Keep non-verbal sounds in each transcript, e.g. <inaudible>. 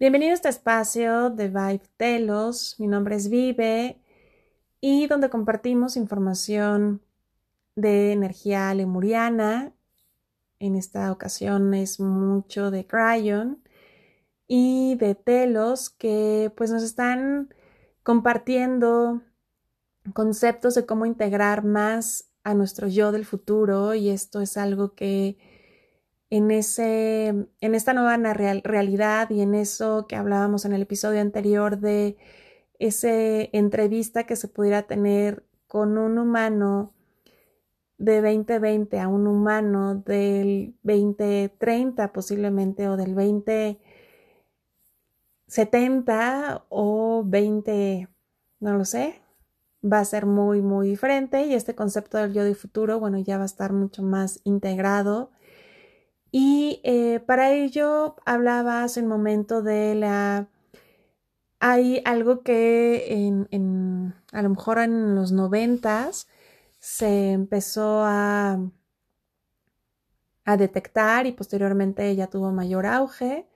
Bienvenido a este espacio de Vibe Telos. Mi nombre es Vive y donde compartimos información de energía lemuriana. En esta ocasión es mucho de Cryon y de Telos que pues nos están compartiendo conceptos de cómo integrar más a nuestro yo del futuro y esto es algo que en, ese, en esta nueva realidad y en eso que hablábamos en el episodio anterior de esa entrevista que se pudiera tener con un humano de 2020 a un humano del 2030 posiblemente o del 2070 o 20, no lo sé, va a ser muy, muy diferente y este concepto del yo del futuro, bueno, ya va a estar mucho más integrado y eh, para ello hablaba hace un momento de la... Hay algo que en, a lo mejor en los noventas se empezó a, a detectar y posteriormente ya tuvo mayor auge,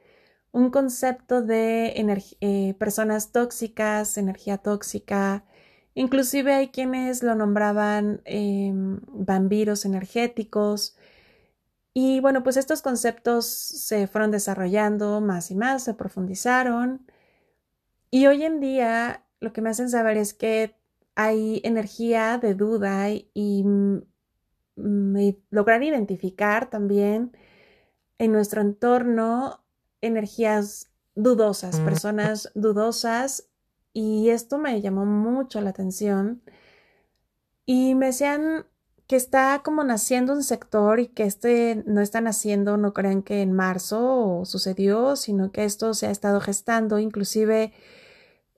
un concepto de eh, personas tóxicas, energía tóxica, inclusive hay quienes lo nombraban em, vampiros energéticos, y bueno, pues estos conceptos se fueron desarrollando más y más, se profundizaron. Y hoy en día lo que me hacen saber es que hay energía de duda y, lograr identificar también en nuestro entorno energías dudosas, mm. personas dudosas. Y esto me llamó mucho la atención. Y me decían que está como naciendo un sector y que este no está naciendo, no crean que en marzo sucedió, sino que esto se ha estado gestando, inclusive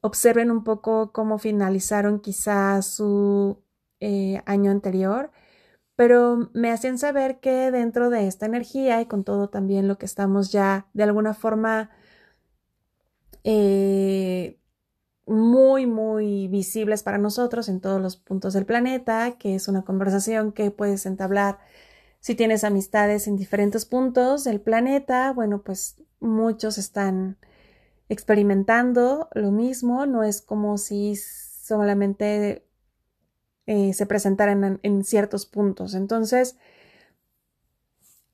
observen un poco cómo finalizaron quizás su eh, año anterior, pero me hacían saber que dentro de esta energía y con todo también lo que estamos ya de alguna forma eh, muy, muy visibles para nosotros en todos los puntos del planeta, que es una conversación que puedes entablar si tienes amistades en diferentes puntos del planeta. Bueno, pues muchos están experimentando lo mismo, no es como si solamente eh, se presentaran en, ciertos puntos. Entonces,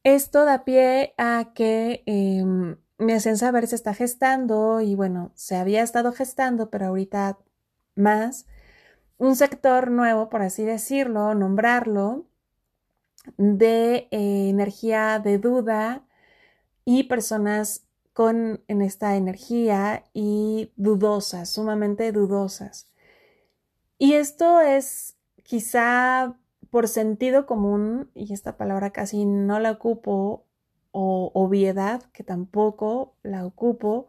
esto da pie a que em, me hacen saber se está gestando y bueno, se había estado gestando, pero ahorita más, un sector nuevo, por así decirlo, nombrarlo, de eh, energía de duda y personas con en esta energía y dudosas, sumamente dudosas. Y esto es quizá por sentido común, y esta palabra casi no la ocupo o obviedad, que tampoco la ocupo.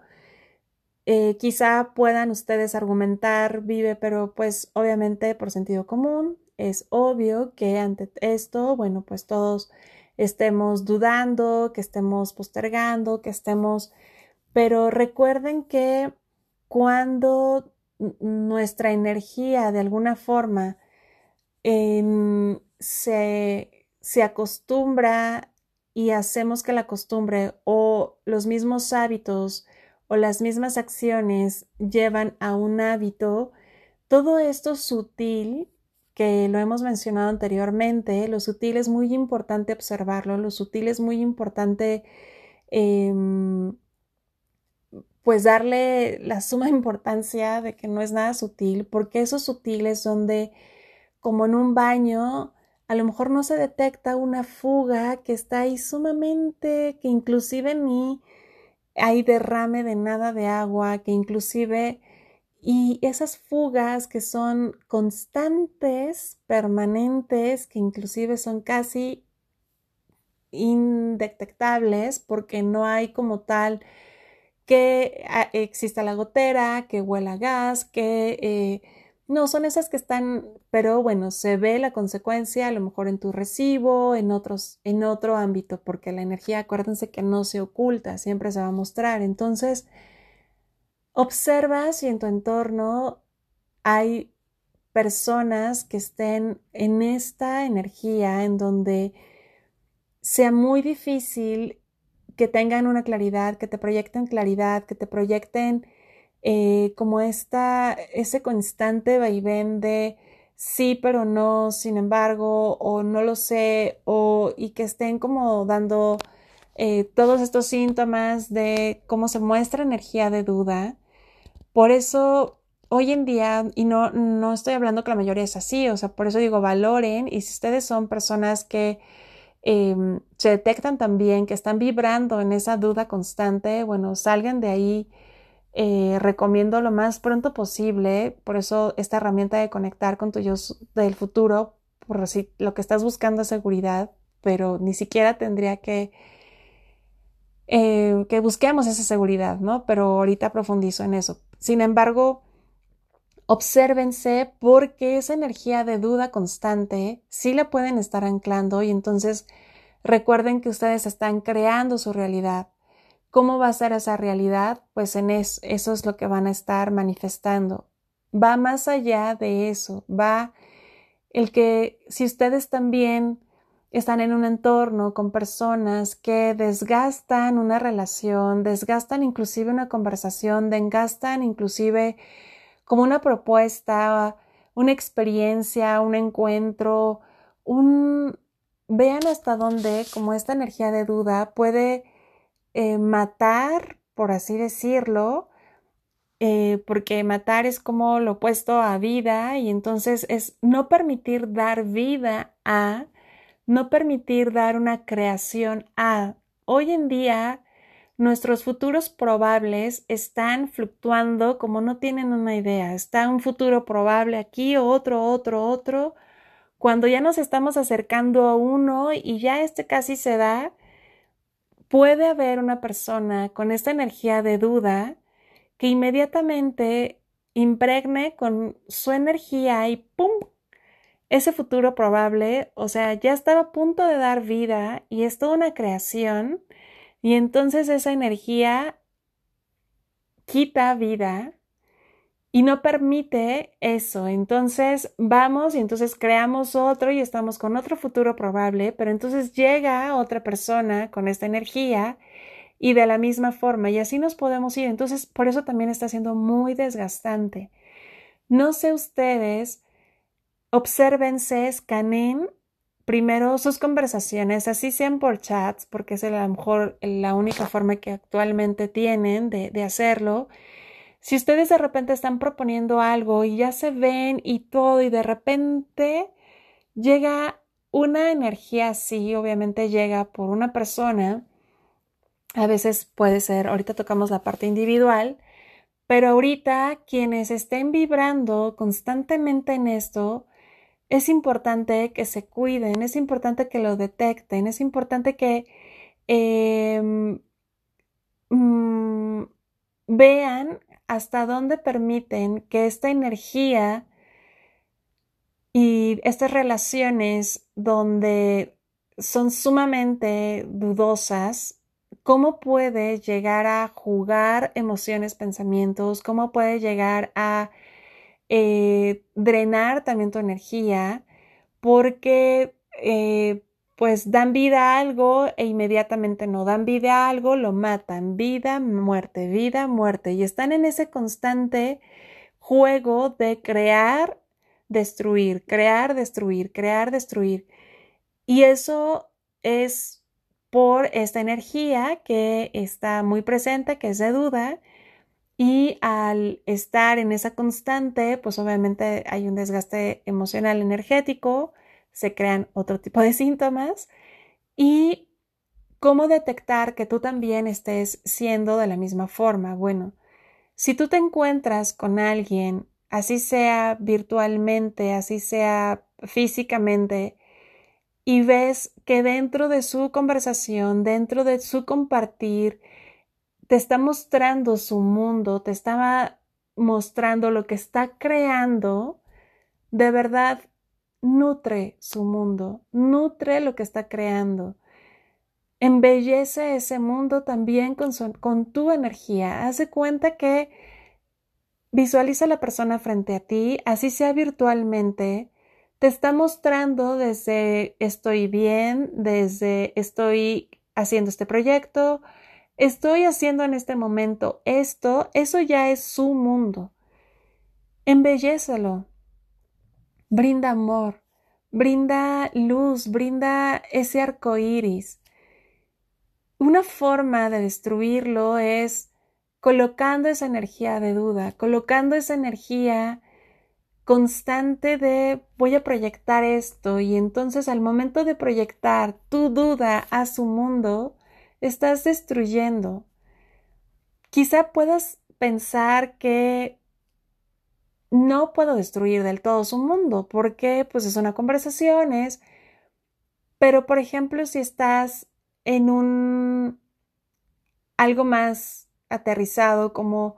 Eh, quizá puedan ustedes argumentar, vive, pero pues obviamente por sentido común es obvio que ante esto, bueno, pues todos estemos dudando, que estemos postergando, que estemos, pero recuerden que cuando nuestra energía de alguna forma em, se, se acostumbra y hacemos que la costumbre o los mismos hábitos o las mismas acciones llevan a un hábito, todo esto sutil, que lo hemos mencionado anteriormente, lo sutil es muy importante observarlo, lo sutil es muy importante em, pues darle la suma <laughs> importancia de que no es nada sutil, porque esos sutiles donde como en un baño a lo mejor no se detecta una fuga que está ahí sumamente, que inclusive ni hay derrame de nada de agua, que inclusive y esas fugas que son constantes, permanentes, que inclusive son casi indetectables porque no hay como tal que ah, exista la gotera, que huela gas, que eh, no, son esas que están, pero bueno, se ve la consecuencia a lo mejor en tu recibo, en otros, en otro ámbito, porque la energía, acuérdense que no se oculta, siempre se va a mostrar. Entonces, observa si en tu entorno hay personas que estén en esta energía en donde sea muy difícil que tengan una claridad, que te proyecten claridad, que te proyecten eh, como esta, ese constante vaivén de sí, pero no, sin embargo, o no lo sé, o y que estén como dando eh, todos estos síntomas de cómo se muestra energía de duda. Por eso hoy en día, y no, no estoy hablando que la mayoría es así, o sea, por eso digo, valoren, y si ustedes son personas que em, se detectan también, que están vibrando en esa duda constante, bueno, salgan de ahí. Eh, recomiendo lo más pronto posible, por eso esta herramienta de conectar con tu yo del futuro, por si lo que estás buscando es seguridad, pero ni siquiera tendría que eh, que busquemos esa seguridad, ¿no? Pero ahorita profundizo en eso. Sin embargo, obsérvense porque esa energía de duda constante sí la pueden estar anclando y entonces recuerden que ustedes están creando su realidad. ¿Cómo va a ser esa realidad? Pues en eso, eso es lo que van a estar manifestando. Va más allá de eso, va el que si ustedes también están en un entorno con personas que desgastan una relación, desgastan inclusive una conversación, desgastan inclusive como una propuesta, una experiencia, un encuentro, un... Vean hasta dónde como esta energía de duda puede eh, matar, por así decirlo, eh, porque matar es como lo opuesto a vida y entonces es no permitir dar vida a no permitir dar una creación a. Hoy en día, nuestros futuros probables están fluctuando como no tienen una idea. Está un futuro probable aquí, otro, otro, otro. Cuando ya nos estamos acercando a uno y ya este casi se da, puede haber una persona con esta energía de duda que inmediatamente impregne con su energía y ¡pum! ese futuro probable, o sea, ya estaba a punto de dar vida y es toda una creación y entonces esa energía quita vida y no permite eso. Entonces vamos y entonces creamos otro y estamos con otro futuro probable, pero entonces llega otra persona con esta energía y de la misma forma y así nos podemos ir. Entonces por eso también está siendo muy desgastante. No sé ustedes obsérvense, escaneen primero sus conversaciones, así sean por chats, porque es a lo mejor la única forma que actualmente tienen de, de hacerlo. Si ustedes de repente están proponiendo algo y ya se ven y todo y de repente llega una energía así, obviamente llega por una persona, a veces puede ser, ahorita tocamos la parte individual, pero ahorita quienes estén vibrando constantemente en esto, es importante que se cuiden, es importante que lo detecten, es importante que em, mm, vean hasta dónde permiten que esta energía y estas relaciones donde son sumamente dudosas, cómo puede llegar a jugar emociones, pensamientos, cómo puede llegar a eh, drenar también tu energía porque eh, pues dan vida a algo e inmediatamente no dan vida a algo, lo matan, vida, muerte, vida, muerte y están en ese constante juego de crear, destruir, crear, destruir, crear, destruir. Y eso es por esta energía que está muy presente, que es de duda, y al estar en esa constante, pues obviamente hay un desgaste emocional energético, se crean otro tipo de síntomas y cómo detectar que tú también estés siendo de la misma forma. Bueno, si tú te encuentras con alguien, así sea virtualmente, así sea físicamente, y ves que dentro de su conversación, dentro de su compartir, te está mostrando su mundo, te estaba mostrando lo que está creando, de verdad nutre su mundo, nutre lo que está creando. Embellece ese mundo también con, tu energía. Hace cuenta que visualiza a la persona frente a ti, así sea virtualmente, te está mostrando desde estoy bien, desde estoy haciendo este proyecto, estoy haciendo en este momento esto, eso ya es su mundo. Embellécelo. Brinda amor, brinda luz, brinda ese arco iris. Una forma de destruirlo es colocando esa energía de duda, colocando esa energía constante de voy a proyectar esto y entonces al momento de proyectar tu duda a su mundo, estás destruyendo. Quizá puedas pensar que no puedo destruir del todo su mundo porque pues es una conversación, es, pero por ejemplo si estás en un algo más aterrizado como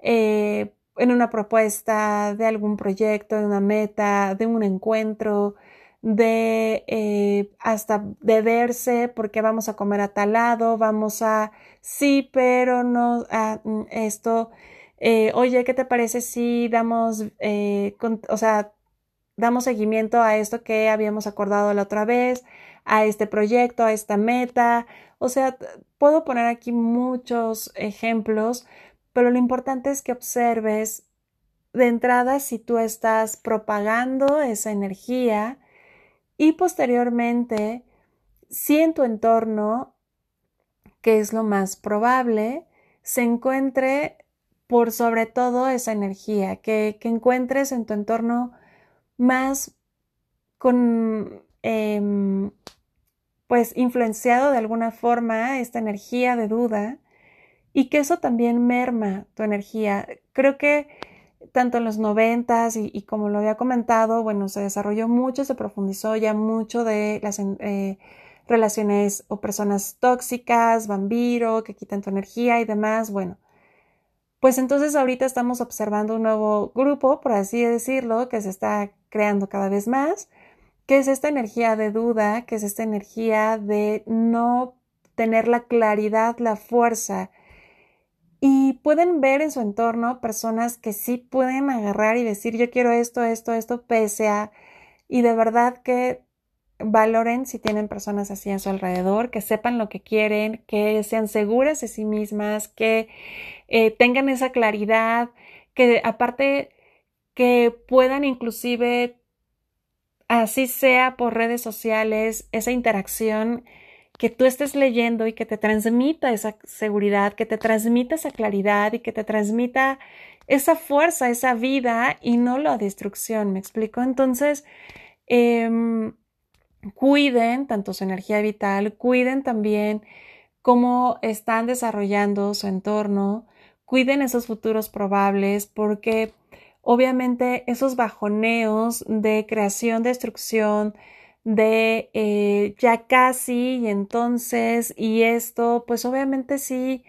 eh, en una propuesta de algún proyecto, de una meta, de un encuentro, de eh, hasta de verse porque vamos a comer a tal lado, vamos a sí, pero no a mm, esto. Eh, oye, ¿qué te parece si damos, o sea, damos seguimiento a esto que habíamos acordado la otra vez, a este proyecto, a esta meta? O sea, puedo poner aquí muchos ejemplos, pero lo importante es que observes de entrada si tú estás propagando esa energía y posteriormente si en tu entorno, que es lo más probable, se encuentre por sobre todo esa energía, que, encuentres en tu entorno más con em, pues influenciado de alguna forma esta energía de duda y que eso también merma tu energía. Creo que tanto en los noventas y, como lo había comentado, bueno, se desarrolló mucho, se profundizó ya mucho de las eh, relaciones o personas tóxicas, vampiro, que quitan tu energía y demás. Bueno, pues entonces ahorita estamos observando un nuevo grupo, por así decirlo, que se está creando cada vez más ¿Qué es esta energía de duda? ¿Qué es esta energía de no tener la claridad, la fuerza? Y pueden ver en su entorno personas que sí pueden agarrar y decir yo quiero esto, esto, esto, pese a... Y de verdad que valoren si tienen personas así a su alrededor, que sepan lo que quieren, que sean seguras de sí mismas, que eh, tengan esa claridad, que aparte que puedan inclusive así sea por redes sociales, esa interacción que tú estés leyendo y que te transmita esa seguridad, que te transmita esa claridad y que te transmita esa fuerza, esa vida y no la destrucción, ¿me explico? Entonces, em, cuiden tanto su energía vital, cuiden también cómo están desarrollando su entorno, cuiden esos futuros probables porque obviamente esos bajoneos de creación, destrucción, de eh, ya casi y entonces y esto, pues obviamente sí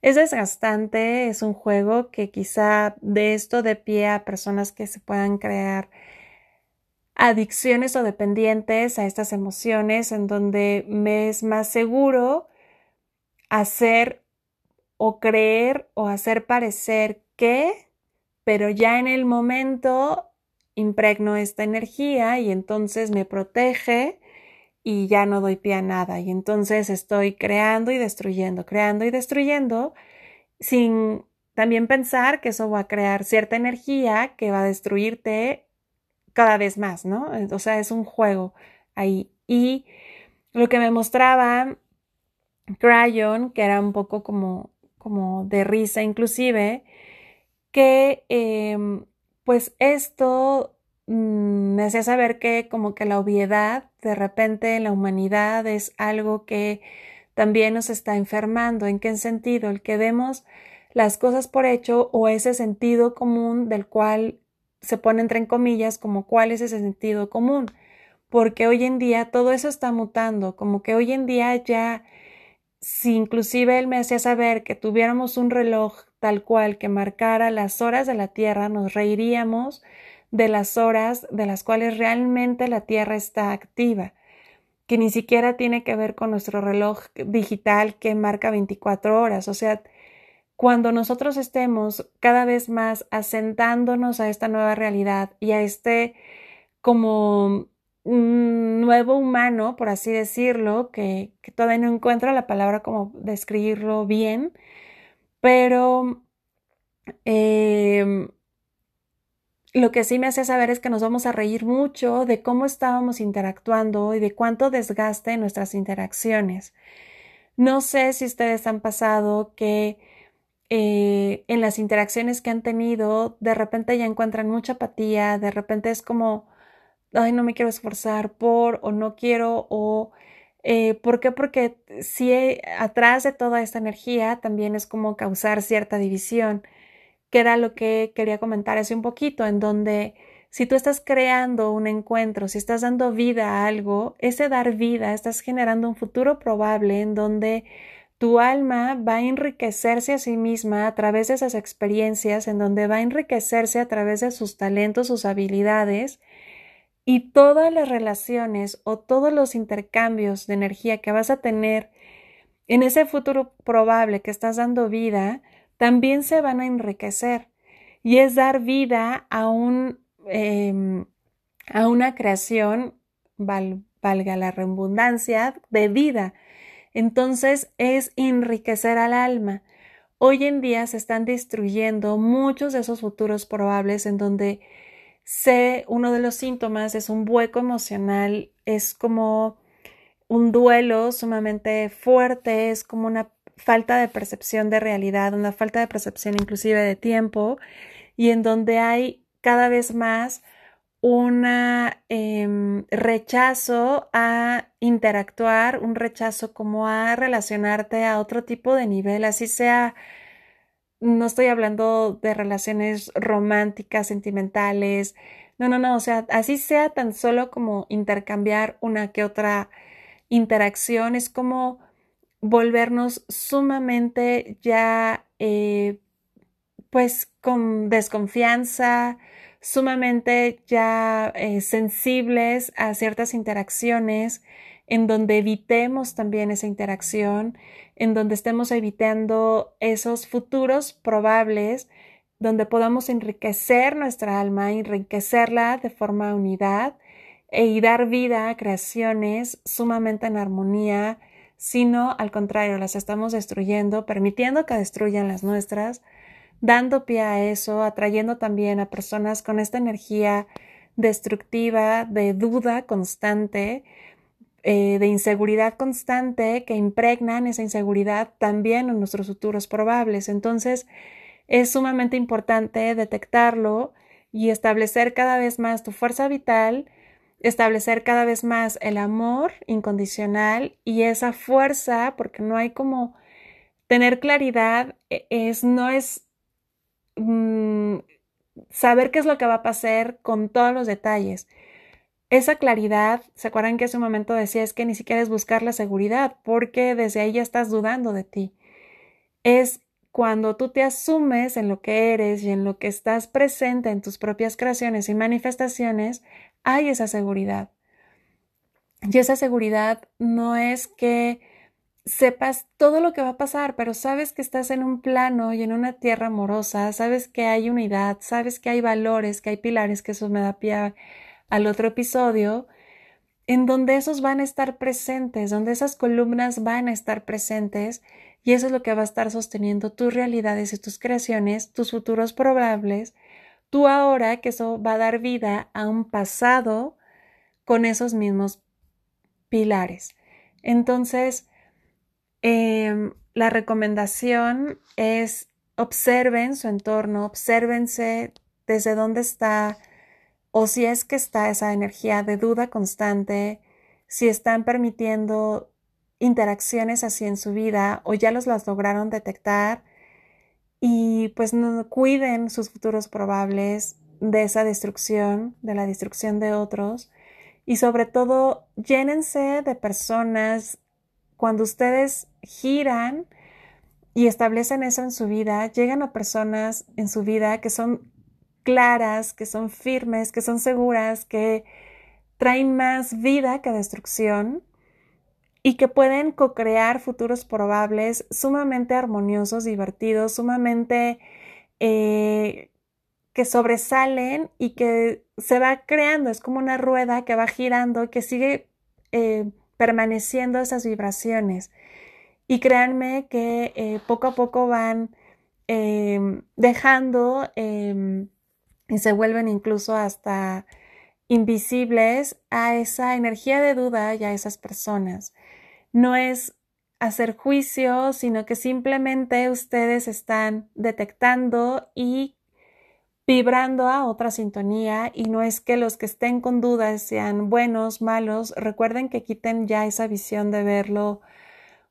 es desgastante, es un juego que quizá de esto de pie a personas que se puedan crear adicciones o dependientes a estas emociones en donde me es más seguro hacer o creer o hacer parecer que pero ya en el momento impregno esta energía y entonces me protege y ya no doy pie a nada y entonces estoy creando y destruyendo, creando y destruyendo sin también pensar que eso va a crear cierta energía que va a destruirte cada vez más, ¿no? O sea, es un juego ahí. Y lo que me mostraba Crayon, que era un poco como, como de risa inclusive, que em, pues esto mm, me hacía saber que como que la obviedad de repente en la humanidad es algo que también nos está enfermando. ¿En qué sentido? El que vemos las cosas por hecho o ese sentido común del cual se pone entre comillas como cuál es ese sentido común. Porque hoy en día todo eso está mutando, como que hoy en día ya, si inclusive él me hacía saber que tuviéramos un reloj tal cual que marcara las horas de la Tierra, nos reiríamos de las horas de las cuales realmente la Tierra está activa, que ni siquiera tiene que ver con nuestro reloj digital que marca 24 horas. O sea, cuando nosotros estemos cada vez más asentándonos a esta nueva realidad y a este como nuevo humano, por así decirlo, que, todavía no encuentro la palabra como describirlo bien, pero em, lo que sí me hace saber es que nos vamos a reír mucho de cómo estábamos interactuando y de cuánto desgaste en nuestras interacciones. No sé si ustedes han pasado que eh, en las interacciones que han tenido, de repente ya encuentran mucha apatía, de repente es como, ay, no me quiero esforzar por, o no quiero, o, eh, ¿por qué? Porque si atrás de toda esta energía también es como causar cierta división, que era lo que quería comentar hace un poquito, en donde si tú estás creando un encuentro, si estás dando vida a algo, ese dar vida, estás generando un futuro probable en donde tu alma va a enriquecerse a sí misma a través de esas experiencias, en donde va a enriquecerse a través de sus talentos, sus habilidades, y todas las relaciones o todos los intercambios de energía que vas a tener en ese futuro probable que estás dando vida, también se van a enriquecer. Y es dar vida a, un, em, a una creación, valga la redundancia, de vida entonces es enriquecer al alma. Hoy en día se están destruyendo muchos de esos futuros probables en donde sé uno de los síntomas es un hueco emocional, es como un duelo sumamente fuerte, es como una falta de percepción de realidad, una falta de percepción inclusive de tiempo y en donde hay cada vez más un em, rechazo a interactuar, un rechazo como a relacionarte a otro tipo de nivel, así sea, no estoy hablando de relaciones románticas, sentimentales, no, no, no, o sea, así sea tan solo como intercambiar una que otra interacción, es como volvernos sumamente ya, eh, pues, con desconfianza, sumamente ya eh, sensibles a ciertas interacciones, en donde evitemos también esa interacción, en donde estemos evitando esos futuros probables, donde podamos enriquecer nuestra alma, enriquecerla de forma unidad e, y dar vida a creaciones sumamente en armonía, sino al contrario, las estamos destruyendo, permitiendo que destruyan las nuestras, dando pie a eso, atrayendo también a personas con esta energía destructiva, de duda constante, eh, de inseguridad constante, que impregnan esa inseguridad también en nuestros futuros probables. Entonces, es sumamente importante detectarlo y establecer cada vez más tu fuerza vital, establecer cada vez más el amor incondicional y esa fuerza, porque no hay como tener claridad, e, es, no es Mm, saber qué es lo que va a pasar con todos los detalles. Esa claridad, ¿se acuerdan que hace un momento decía que ni siquiera es buscar la seguridad, porque desde ahí ya estás dudando de ti? Es cuando tú te asumes en lo que eres y en lo que estás presente en tus propias creaciones y manifestaciones, hay esa seguridad. Y esa seguridad no es que sepas todo lo que va a pasar, pero sabes que estás en un plano y en una tierra amorosa, sabes que hay unidad, sabes que hay valores, que hay pilares, que eso me da pie al otro episodio, en donde esos van a estar presentes, donde esas columnas van a estar presentes, y eso es lo que va a estar sosteniendo tus realidades y tus creaciones, tus futuros probables, tú ahora que eso va a dar vida a un pasado con esos mismos pilares. Entonces, Em, la recomendación es observen su entorno, obsérvense desde dónde está o si es que está esa energía de duda constante, si están permitiendo interacciones así en su vida o ya los las lograron detectar y pues no, cuiden sus futuros probables de esa destrucción, de la destrucción de otros. Y sobre todo llénense de personas cuando ustedes giran y establecen eso en su vida, llegan a personas en su vida que son claras, que son firmes, que son seguras, que traen más vida que destrucción y que pueden co-crear futuros probables sumamente armoniosos, divertidos, sumamente eh, que sobresalen y que se va creando, es como una rueda que va girando, que sigue eh, permaneciendo esas vibraciones. Y créanme que eh, poco a poco van dejando em, y se vuelven incluso hasta invisibles a esa energía de duda y a esas personas. No es hacer juicio, sino que simplemente ustedes están detectando y vibrando a otra sintonía y no es que los que estén con dudas sean buenos, malos, recuerden que quiten ya esa visión de verlo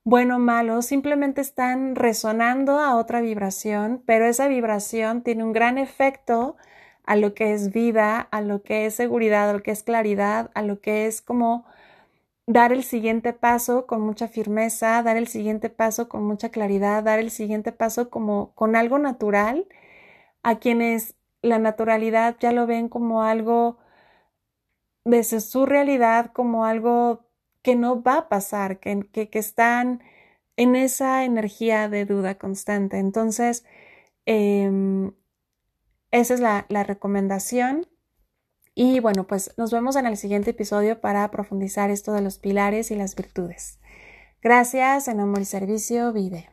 bueno malo, simplemente están resonando a otra vibración, pero esa vibración tiene un gran efecto a lo que es vida, a lo que es seguridad, a lo que es claridad, a lo que es como dar el siguiente paso con mucha firmeza, dar el siguiente paso con mucha claridad, dar el siguiente paso como con algo natural a quienes la naturalidad ya lo ven como algo desde su realidad, como algo que no va a pasar, que, que, están en esa energía de duda constante. Entonces, em, esa es la, recomendación. Y bueno, pues nos vemos en el siguiente episodio para profundizar esto de los pilares y las virtudes. Gracias, en amor y servicio, vive.